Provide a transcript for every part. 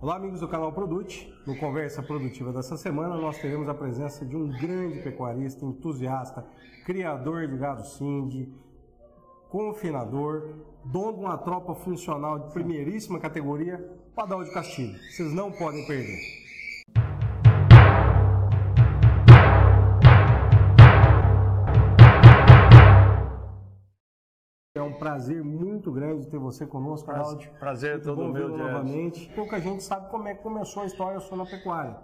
Olá, amigos do canal Produte. No Conversa Produtiva dessa semana, nós teremos a presença de um grande pecuarista, entusiasta, criador de gado Cindy, confinador, dono de uma tropa funcional de primeiríssima categoria, Padal de Castilho. Vocês não podem perder. Prazer muito grande ter você conosco, Prazer, prazer é todo meu, novamente. Pouca gente sabe como é que começou a história na pecuária.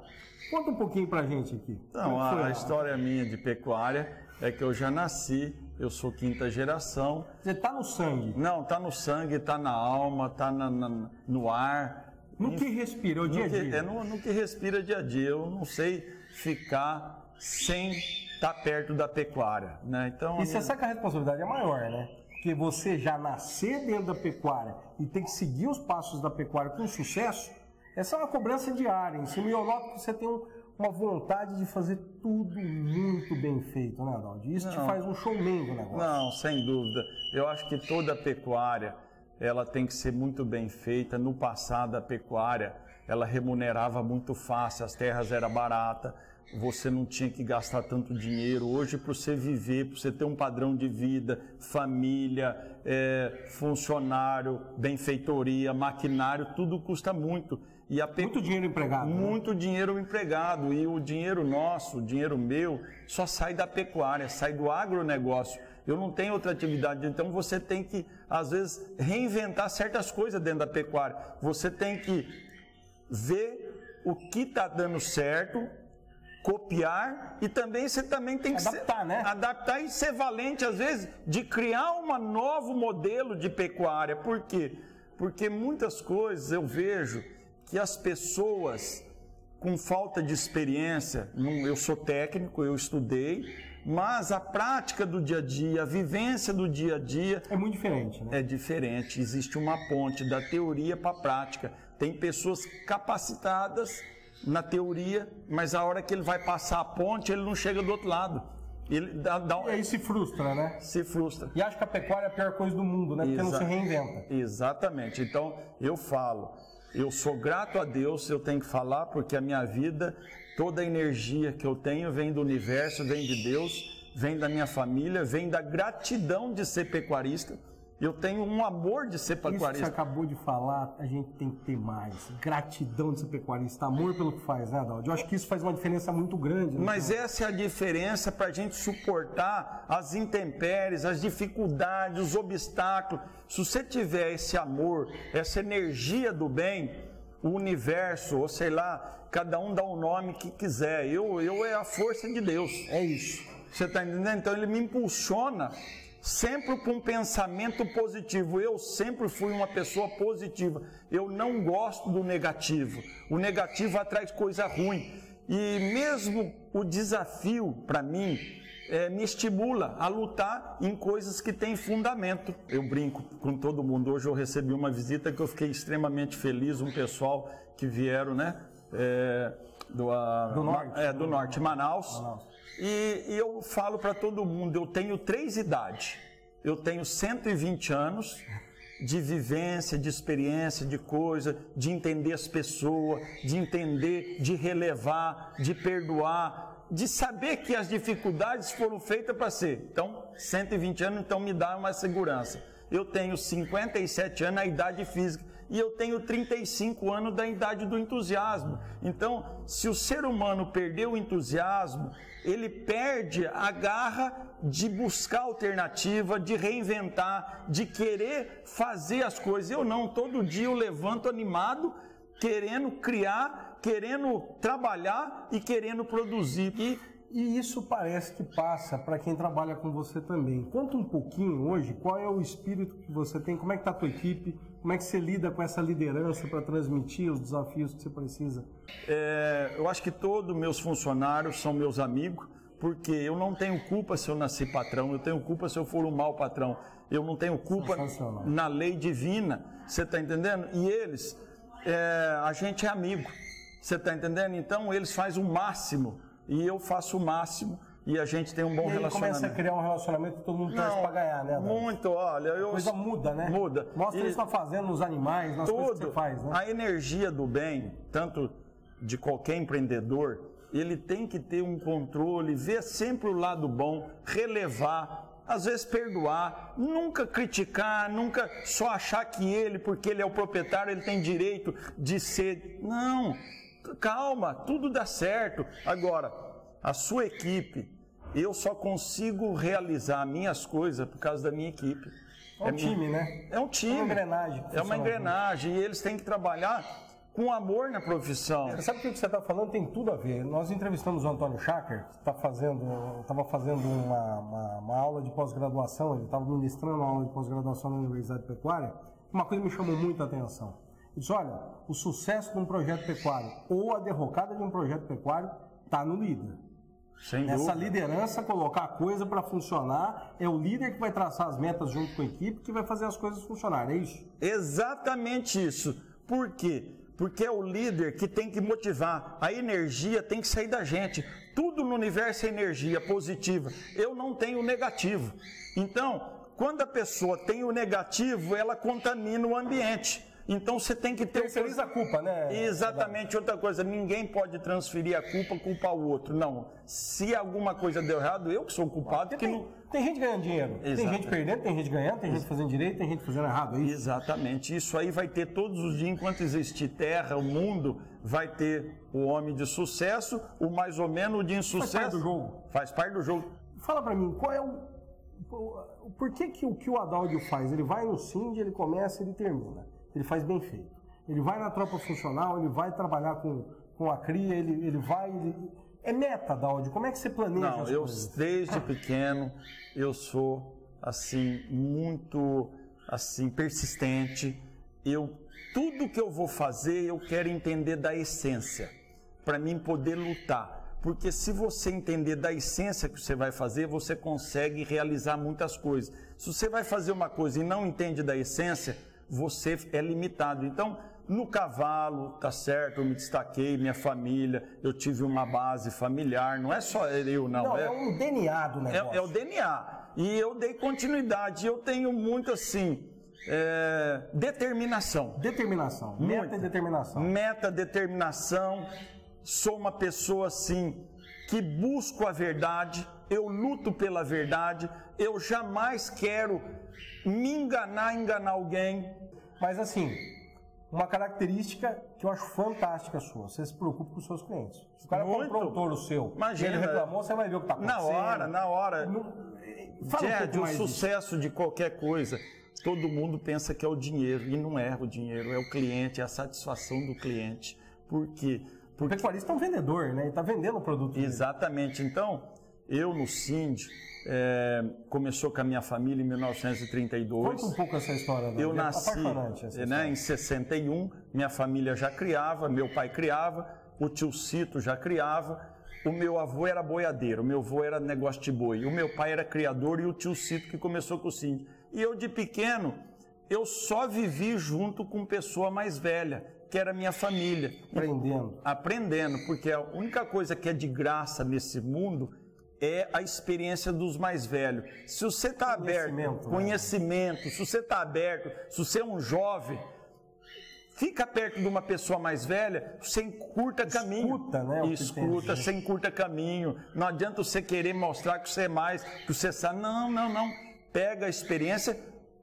Conta um pouquinho pra gente aqui. Então, é a, a história minha de pecuária é que eu já nasci, eu sou quinta geração. Você tá no sangue? Não, tá no sangue, tá na alma, tá na, na, no ar. No que respira, o dia a dia? é no, no que respira dia a dia. Eu não sei ficar sem estar tá perto da pecuária, né? Então, e você minha... sabe que a responsabilidade é maior, né? Porque você já nascer dentro da pecuária e tem que seguir os passos da pecuária com sucesso, essa é uma cobrança diária. Em cima, eu noto que você tem um, uma vontade de fazer tudo muito bem feito, né, Adaldo? Isso não, te faz um showman do negócio. Não, sem dúvida. Eu acho que toda pecuária, ela tem que ser muito bem feita. No passado, a pecuária, ela remunerava muito fácil, as terras eram baratas você não tinha que gastar tanto dinheiro. Hoje, para você viver, para você ter um padrão de vida, família, é, funcionário, benfeitoria, maquinário, tudo custa muito. E a Muito dinheiro empregado. Né? Muito né? dinheiro empregado. E o dinheiro nosso, o dinheiro meu, só sai da pecuária, sai do agronegócio. Eu não tenho outra atividade. Então você tem que, às vezes, reinventar certas coisas dentro da pecuária. Você tem que ver o que está dando certo copiar e também você também tem que adaptar, ser, né? adaptar e ser valente às vezes de criar um novo modelo de pecuária. Por quê? Porque muitas coisas eu vejo que as pessoas com falta de experiência, eu sou técnico, eu estudei, mas a prática do dia a dia, a vivência do dia a dia é muito diferente, né? É diferente. Existe uma ponte da teoria para a prática. Tem pessoas capacitadas na teoria, mas a hora que ele vai passar a ponte, ele não chega do outro lado. Ele dá, dá um... E aí se frustra, né? Se frustra. E acha que a pecuária é a pior coisa do mundo, né? Porque Exa... não se reinventa. Exatamente. Então, eu falo, eu sou grato a Deus, eu tenho que falar, porque a minha vida, toda a energia que eu tenho vem do universo, vem de Deus, vem da minha família, vem da gratidão de ser pecuarista eu tenho um amor de ser pecuarista. Isso que você acabou de falar, a gente tem que ter mais. Gratidão de ser pecuarista, amor pelo que faz, né, Adaldo? Eu acho que isso faz uma diferença muito grande. Né? Mas essa é a diferença para a gente suportar as intempéries, as dificuldades, os obstáculos. Se você tiver esse amor, essa energia do bem, o universo, ou sei lá, cada um dá o um nome que quiser. Eu, eu é a força de Deus. É isso. Você está entendendo? Então ele me impulsiona sempre com um pensamento positivo. Eu sempre fui uma pessoa positiva. Eu não gosto do negativo. O negativo atrai coisa ruim. E mesmo o desafio para mim é, me estimula a lutar em coisas que têm fundamento. Eu brinco com todo mundo. Hoje eu recebi uma visita que eu fiquei extremamente feliz. Um pessoal que vieram, né? É, do, a, do norte, é, do norte Manaus. Manaus. E, e eu falo para todo mundo, eu tenho três idades. Eu tenho 120 anos de vivência, de experiência, de coisa, de entender as pessoas, de entender, de relevar, de perdoar, de saber que as dificuldades foram feitas para ser. Então, 120 anos, então me dá uma segurança. Eu tenho 57 anos, a idade física e eu tenho 35 anos da idade do entusiasmo. Então, se o ser humano perdeu o entusiasmo, ele perde a garra de buscar alternativa, de reinventar, de querer fazer as coisas. Eu não, todo dia eu levanto animado, querendo criar, querendo trabalhar e querendo produzir. E e isso parece que passa para quem trabalha com você também. Conta um pouquinho hoje qual é o espírito que você tem, como é que está a tua equipe, como é que você lida com essa liderança para transmitir os desafios que você precisa. É, eu acho que todos meus funcionários são meus amigos, porque eu não tenho culpa se eu nasci patrão, eu tenho culpa se eu for um mau patrão, eu não tenho culpa na lei divina, você está entendendo? E eles, é, a gente é amigo, você está entendendo? Então eles fazem o máximo e eu faço o máximo e a gente tem um bom e relacionamento. começa a criar um relacionamento todo mundo torce para ganhar, né? Muito, olha, eu A coisa muda, né? Muda. Mostra o que está fazendo nos animais, nas coisas que tudo. você faz, né? A energia do bem, tanto de qualquer empreendedor, ele tem que ter um controle, ver sempre o lado bom, relevar, às vezes perdoar, nunca criticar, nunca só achar que ele, porque ele é o proprietário, ele tem direito de ser. Não, calma, tudo dá certo. Agora, a sua equipe, eu só consigo realizar minhas coisas por causa da minha equipe. É um minha- time, né? é um time. É uma engrenagem É uma funciona engrenagem. E eles têm que trabalhar com amor na profissão. Sabe o que você está falando? Tem tudo a ver. Nós entrevistamos o Antônio Schacker, que estava fazendo, estava fazendo uma, uma- uma aula de pós-graduação, ele estava ministrando uma aula de pós-graduação na Universidade Pecuária. Uma coisa me chamou muita atenção. Disse, olha, o sucesso de um projeto pecuário ou a derrocada de um projeto pecuário está no líder. Sem Essa dúvida. liderança, colocar a coisa para funcionar, é o líder que vai traçar as metas junto com a equipe, que vai fazer as coisas funcionarem, é isso? Exatamente isso. Por quê? Porque é o líder que tem que motivar. A energia tem que sair da gente. Tudo no universo é energia positiva. Eu não tenho negativo. Então, quando a pessoa tem o negativo, ela contamina o ambiente. Então você tem que ter o Terceiriza a culpa, né? Exatamente outra coisa, ninguém pode transferir a culpa culpar o outro. Não. Se alguma coisa deu errado, eu que sou o culpado, Porque que tem, não. tem gente ganhando dinheiro, tem Exato. gente perdendo, tem gente ganhando, tem gente fazendo direito, tem gente fazendo errado, é isso? Exatamente. Isso aí vai ter todos os dias, enquanto existir terra, o mundo, vai ter o homem de sucesso, o mais ou menos de insucesso. parte do jogo. Faz parte do jogo. Fala pra mim, qual é o, por que que o que o Adaldio faz? Ele vai no Cindy, ele começa, ele termina. Ele faz bem feito. Ele vai na tropa funcional, ele vai trabalhar com, com a cria, ele, ele vai, ele- é meta, Adaldio. Como é que você planeja Não, eu coisas? desde pequeno eu sou assim muito assim persistente. Eu tudo que eu vou fazer eu quero entender da essência para mim poder lutar. Porque se você entender da essência que você vai fazer, você consegue realizar muitas coisas. Se você vai fazer uma coisa e não entende da essência, você é limitado. Então, no cavalo, tá certo, eu me destaquei, minha família, eu tive uma base familiar, não é só eu, não. Não, é, é um DNA do negócio. é, é o DNA. E eu dei continuidade. Eu tenho muito assim. é, determinação. Determinação. Meta e determinação. Meta, determinação. Sou uma pessoa assim que busco a verdade, eu luto pela verdade, eu jamais quero me enganar, enganar alguém. Mas assim, uma característica que eu acho fantástica sua, você se preocupa com os seus clientes. Se o cara Muito. comprou um touro seu Imagina. ele reclamou, você vai ver o que está Na acontecendo. hora, na hora. Não- Fala um Jed, pouco o sucesso de qualquer coisa, todo mundo pensa que é o dinheiro, e não é o dinheiro, é o cliente, é a satisfação do cliente. Por quê? O Porque pecuarista é um vendedor, né? Ele está vendendo o produto dele. Exatamente. Então, eu no Sind, é, começou com a minha família em 1932. Conta um pouco essa história. né? Eu É nasci essa né, em 61, minha família já criava, meu pai criava, o tio Cito já criava, o meu avô era boiadeiro, o meu avô era negócio de boi, o meu pai era criador e o tio Cito que começou com o Sind. E eu de pequeno, eu só vivi junto com pessoa mais velha, que era minha família Aprendendo. aprendendo, porque a única coisa que é de graça nesse mundo é a experiência dos mais velhos. Se você está aberto, Conhecimento, né? conhecimento, se você está aberto, se você é um jovem, fica perto de uma pessoa mais velha, você encurta caminho. Escuta, né, o que tem Escuta, a dizer. você encurta caminho. Não adianta você querer mostrar que você é mais, que você sabe. Não, não, não. Pega a experiência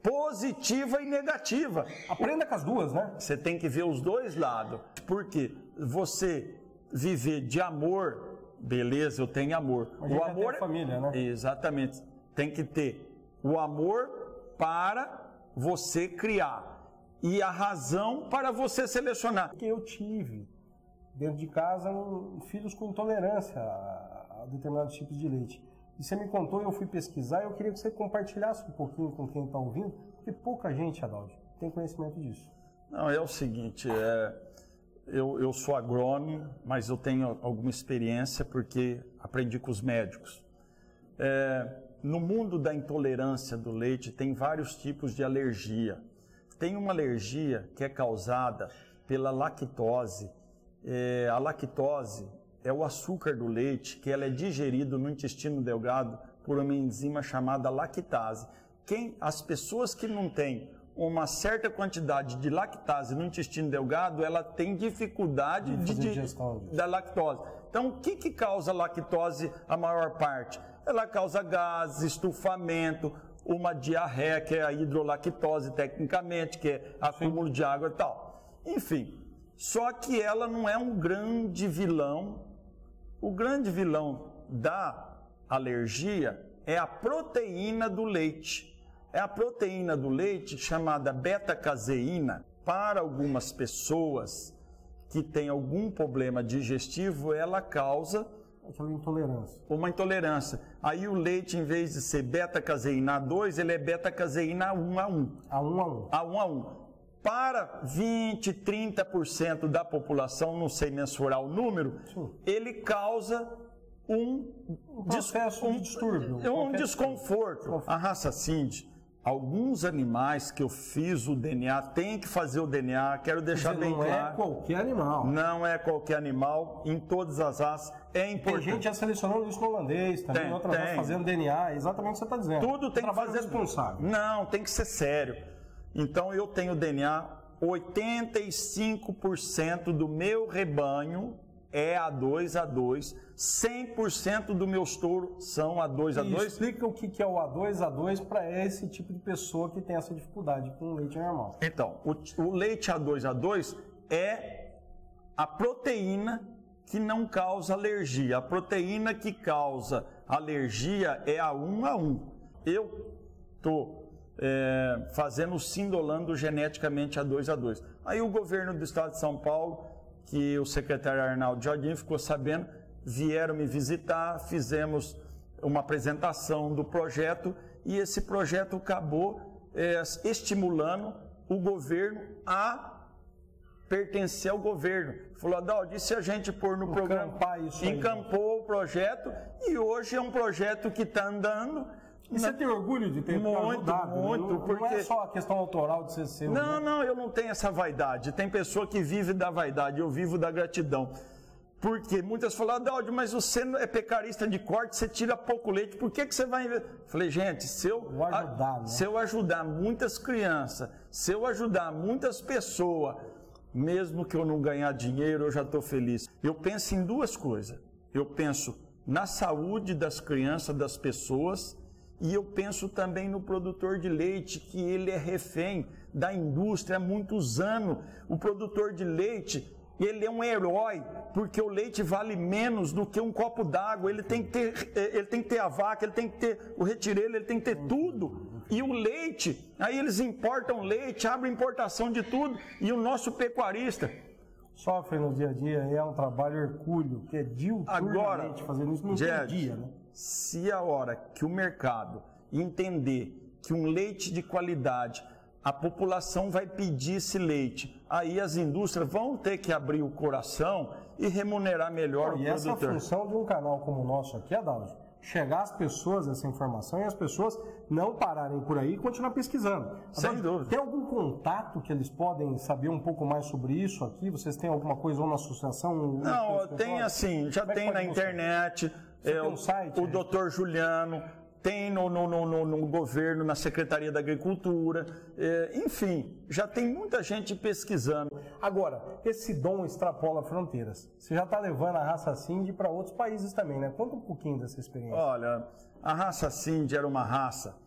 positiva e negativa. Aprenda com as duas, né? Você tem que ver os dois lados. Porque você viver de amor, beleza, eu tenho amor. O amor a família, né? Exatamente. Tem que ter o amor para você criar e a razão para você selecionar. Porque eu tive dentro de casa um- filhos com intolerância a, a determinados tipos de leite. E você me contou eu fui pesquisar eu queria que você compartilhasse um pouquinho com quem está ouvindo, porque pouca gente, Adaldo, tem conhecimento disso. Não, é o seguinte, é, eu, eu sou agrônomo, mas eu tenho alguma experiência porque aprendi com os médicos. É, no mundo da intolerância do leite tem vários tipos de alergia. Tem uma alergia que é causada pela lactose. É, a lactose é o açúcar do leite, que ela é digerido no intestino delgado por uma enzima chamada lactase. Quem, as pessoas que não têm uma certa quantidade de lactase no intestino delgado, ela tem dificuldade de, de, da lactose. Então, o que, que causa lactose a maior parte? Ela causa gases, estufamento, uma diarreia, que é a hidrolactose tecnicamente, que é acúmulo de água e tal. Enfim, só que ela não é um grande vilão. O grande vilão da alergia é a proteína do leite. É a proteína do leite chamada beta-caseína. Para algumas pessoas que têm algum problema digestivo, ela causa aquela intolerância. Uma intolerância. Aí o leite, em vez de ser beta-caseína A2, ele é beta-caseína A1A1. A1A1. A1A1. Para 20, 30% da população, não sei mensurar o número, Sim. ele causa um, um processo um, de distúrbio. Um, um desconforto. A raça Cindy Alguns animais que eu fiz o DNA, tem que fazer o DNA, quero deixar dizer, bem não claro. Não é qualquer animal. Não é qualquer animal, em todas as raças é importante. Tem gente já selecionando isso no holandês, também tem, outras tem. fazendo DNA, exatamente o que você está dizendo. Tudo tem que fazer responsável. Não, tem que ser sério. Então eu tenho DNA, 85% do meu rebanho é A2 A2, 100% do meus touros são A2 A2. explica o que é o A2 A2 para esse tipo de pessoa que tem essa dificuldade com o leite normal. Então, o, o leite A2 A2 é a proteína que não causa alergia. A proteína que causa alergia é a 1 a 1. Eu estou é, fazendo o Sindolando geneticamente A2 A2. Aí o governo do estado de São Paulo que o secretário Arnaldo Jardim ficou sabendo, vieram me visitar, fizemos uma apresentação do projeto e esse projeto acabou é, estimulando o governo a pertencer ao governo. Falou, Adaldo, e se a gente pôr no programa, encampou o projeto e hoje é um projeto que está andando e você tem orgulho de ter muito, ajudado? Né? Muito, não, porque... não é só a questão autoral de ser seu. Não, né? não, eu não tenho essa vaidade. Tem pessoa que vive da vaidade, eu vivo da gratidão. Porque muitas falam, Adaldo, mas você é pecarista de corte, você tira pouco leite, por que, que você vai... Falei, gente, se eu, ajudar, né? se eu ajudar muitas crianças, se eu ajudar muitas pessoas, mesmo que eu não ganhar dinheiro, eu já estou feliz. Eu penso em duas coisas. Eu penso na saúde das crianças, das pessoas, e eu penso também no produtor de leite, que ele é refém da indústria há muitos anos. O produtor de leite, ele é um herói, porque o leite vale menos do que um copo d'água. Ele tem que ter, eh, ele tem que ter a vaca, ele tem que ter o retireiro, ele tem que ter tudo. E o leite, aí eles importam leite, abrem importação de tudo. E o nosso pecuarista, sofre no dia a dia, é um trabalho hercúleo, que é diuturnamente fazendo isso no dia a dia, né? Se a hora que o mercado entender que um leite de qualidade, a população vai pedir esse leite, aí as indústrias vão ter que abrir o coração e remunerar melhor Não, o e produtor. E essa função de um canal como o nosso aqui, Adalto, chegar às pessoas essa informação e as pessoas não pararem por aí e continuar pesquisando. Sem dúvida. Tem algum contato que eles podem saber um pouco mais sobre isso aqui? Vocês têm alguma coisa ou na associação? Não, tem assim, já é tem na internet. Você é, tem um site? O, o doutor Juliano tem no, no, no, no, governo, na Secretaria da Agricultura, é, enfim, já tem muita gente pesquisando. Agora, esse dom extrapola fronteiras. Você já está levando a raça Cindy para outros países também, né? Conta um pouquinho dessa experiência. Olha, a raça Cindy era uma raça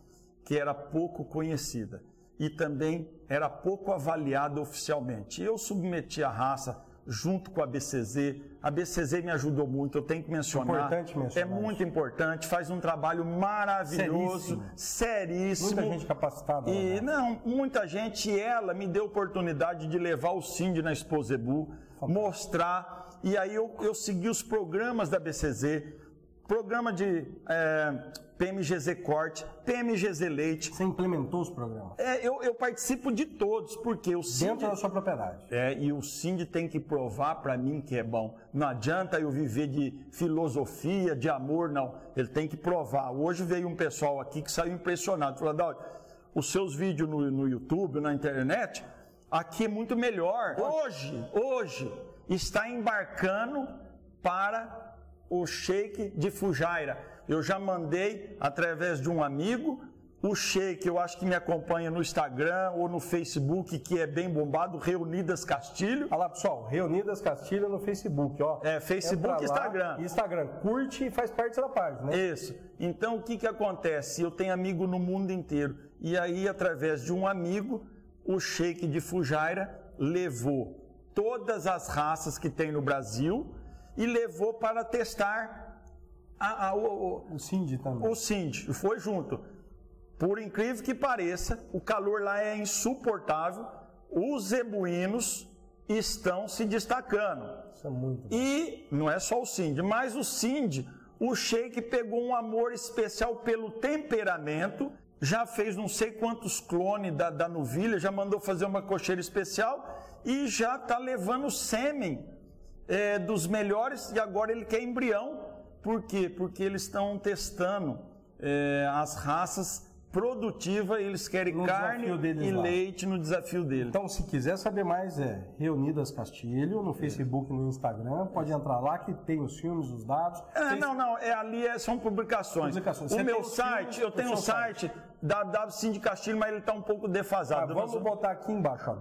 que era pouco conhecida e também era pouco avaliada oficialmente. Eu submeti a raça junto com a BCZ. A BCZ me ajudou muito, eu tenho que mencionar. Importante mencionar. É muito importante, faz um trabalho maravilhoso, seríssimo. seríssimo. Muita gente capacitada. E né? não, muita gente, ela me deu oportunidade de levar o Cindy na Exposebu, mostrar. E aí eu, eu segui os programas da BCZ, programa de é, PMGZ Corte, PMGZ Leite. Você implementou os programas? É, eu, eu participo de todos, porque o Sind... Dentro da sua propriedade. É, e o Sind tem que provar para mim que é bom. Não adianta eu viver de filosofia, de amor, não. Ele tem que provar. Hoje veio um pessoal aqui que saiu impressionado. Falou, Adalto, os seus vídeos no, no YouTube, na internet, aqui é muito melhor. Hoje, hoje, está embarcando para o Sheik de Fujairah. Eu já mandei através de um amigo, o Sheik, eu acho que me acompanha no Instagram ou no Facebook, que é bem bombado, Reunidas Castilho. Olha lá, pessoal, Reunidas Castilho no Facebook, ó. É, Facebook e Instagram. Instagram, curte e faz parte da página, né? Isso. Então, o que que acontece? Eu tenho amigo no mundo inteiro. E aí, através de um amigo, o Sheik de Fujairah levou todas as raças que tem no Brasil e levou para testar a, a, o, o Cindy também. O Cindy, foi junto. Por incrível que pareça, o calor lá é insuportável. Os zebuínos estão se destacando. Isso é muito E não é só o Cindy, mas o Cindy, o Sheik pegou um amor especial pelo temperamento, já fez não sei quantos clones da, da novilha, já mandou fazer uma cocheira especial e já está levando sêmen é, dos melhores e agora ele quer embrião. Por quê? Porque eles estão testando é, as raças produtivas, eles querem No carne e lá. leite no desafio dele. Então, se quiser saber mais, é Reunidas Castilho, no Facebook e no Instagram. Pode entrar lá que tem os filmes, os dados. Ah, Tem- não, não, é, ali é- são publicações. Publicações. O Você meu site, filmes eu tenho um seu site, www Castilho, mas ele está um pouco Ah, defasado. vamos botar aqui embaixo, ó,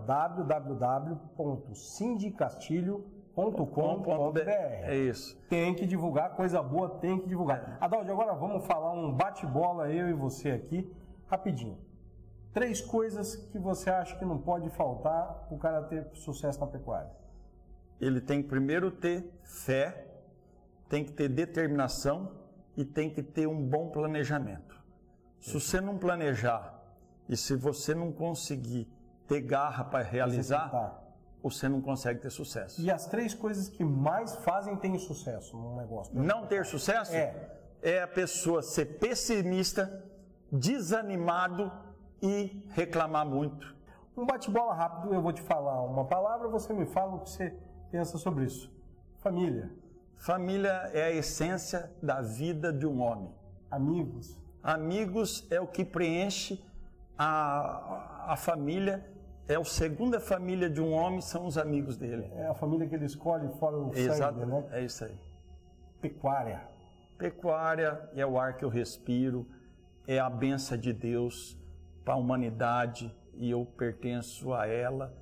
www.sindicastilho.com.br. É isso. Tem que divulgar, coisa boa tem que divulgar. Adalde, agora vamos falar um bate-bola, eu e você aqui, rapidinho. Três coisas que você acha que não pode faltar para o cara ter sucesso na pecuária. Ele tem que primeiro ter fé, tem que ter determinação e tem que ter um bom planejamento. Se você não planejar e se você não conseguir ter garra para realizar. Você não consegue ter sucesso. E as três coisas que mais fazem ter sucesso num negócio. Não ter sucesso É. é a pessoa ser pessimista, desanimado e reclamar muito. Um bate-bola rápido, eu vou te falar uma palavra, você me fala o que você pensa sobre isso. Família, Família é a essência da vida de um homem. amigos, Amigos é o que preenche a, a família, é a segunda família de um homem, são os amigos dele. é a família que ele escolhe fora o Exato, sangue, né? é isso aí. Pecuária. Pecuária é o ar que eu respiro, é a benção de Deus para a humanidade e eu pertenço a ela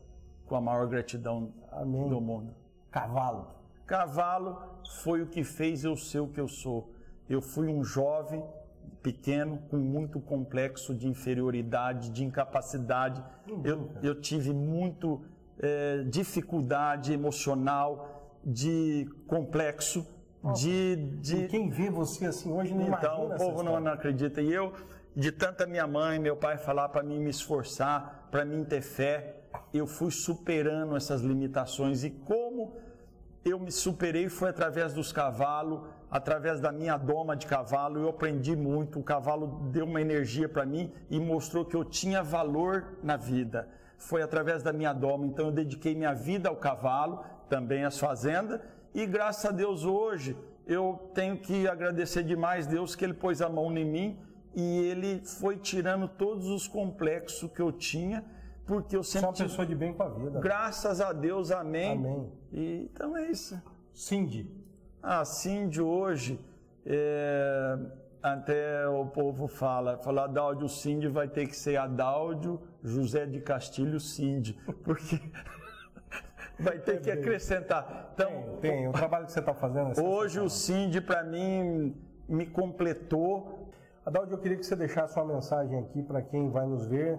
com a maior gratidão Amém. do mundo. Cavalo. Cavalo foi o que fez eu ser o que eu sou. Eu fui um jovem pequeno com muito complexo de inferioridade, de incapacidade. Eu, eu tive muito eh, dificuldade emocional, de complexo, de, de quem vê você assim hoje não então, o povo não, não acredita. E eu, de tanta minha mãe, meu pai falar para mim me esforçar, para mim ter fé, eu fui superando essas limitações. E como eu me superei foi através dos cavalos, através da minha doma de cavalo. Eu aprendi muito. O cavalo deu uma energia para mim e mostrou que eu tinha valor na vida. Foi através da minha doma. Então eu dediquei minha vida ao cavalo, também às fazendas. E graças a Deus hoje eu tenho que agradecer demais Deus que Ele pôs a mão em mim e Ele foi tirando todos os complexos que eu tinha, porque eu sempre uma tive pessoa de bem com a vida. Graças a Deus, amém. Amém. E, então é isso. Cindy. Assim de hoje, é, até o povo fala, fala Adáudio Cindy vai ter que ser Adáudio José de Castilho Cindy, porque vai ter que acrescentar. Então, Tem, o trabalho que você está fazendo. é hoje o. Cindy para mim me completou. Adaldo, eu queria que você deixasse uma mensagem aqui para quem vai nos ver.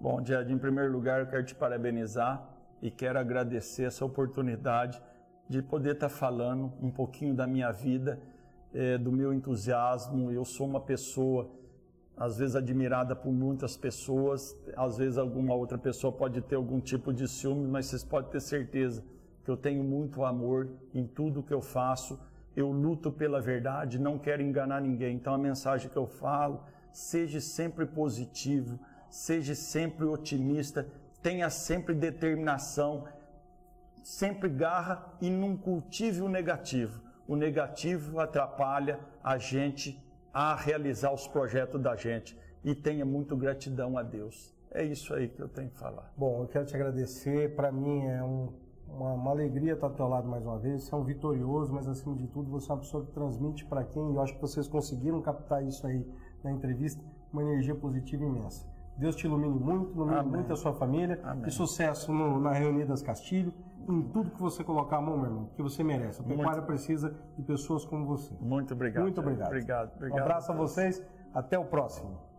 Bom, Jed, em primeiro lugar, eu quero te parabenizar e quero agradecer essa oportunidade de poder estar falando um pouquinho da minha vida, eh, do meu entusiasmo. Eu sou uma pessoa, às vezes, admirada por muitas pessoas, às vezes, alguma outra pessoa pode ter algum tipo de ciúme, mas vocês podem ter certeza que eu tenho muito amor em tudo que eu faço. Eu luto pela verdade, não quero enganar ninguém. Então, a mensagem que eu falo, seja sempre positivo, seja sempre otimista, tenha sempre determinação, sempre garra e não cultive o negativo. O negativo atrapalha a gente a realizar os projetos da gente. E tenha muito gratidão a Deus. É isso aí que eu tenho que falar. Bom, eu quero te agradecer. Para mim é um, uma, uma, alegria estar ao teu lado mais uma vez. Você é um vitorioso, mas acima de tudo você é uma pessoa que transmite para quem, e eu acho que vocês conseguiram captar isso aí na entrevista, uma energia positiva imensa. Deus te ilumine muito, ilumine Amém. muito a sua família Amém. e sucesso no, na Reunidas Castilho, em tudo que você colocar a mão, meu irmão, que você merece. A pecuária muito... precisa de pessoas como você. Muito obrigado. Muito obrigado. Obrigado, obrigado. Um abraço a vocês, até o próximo.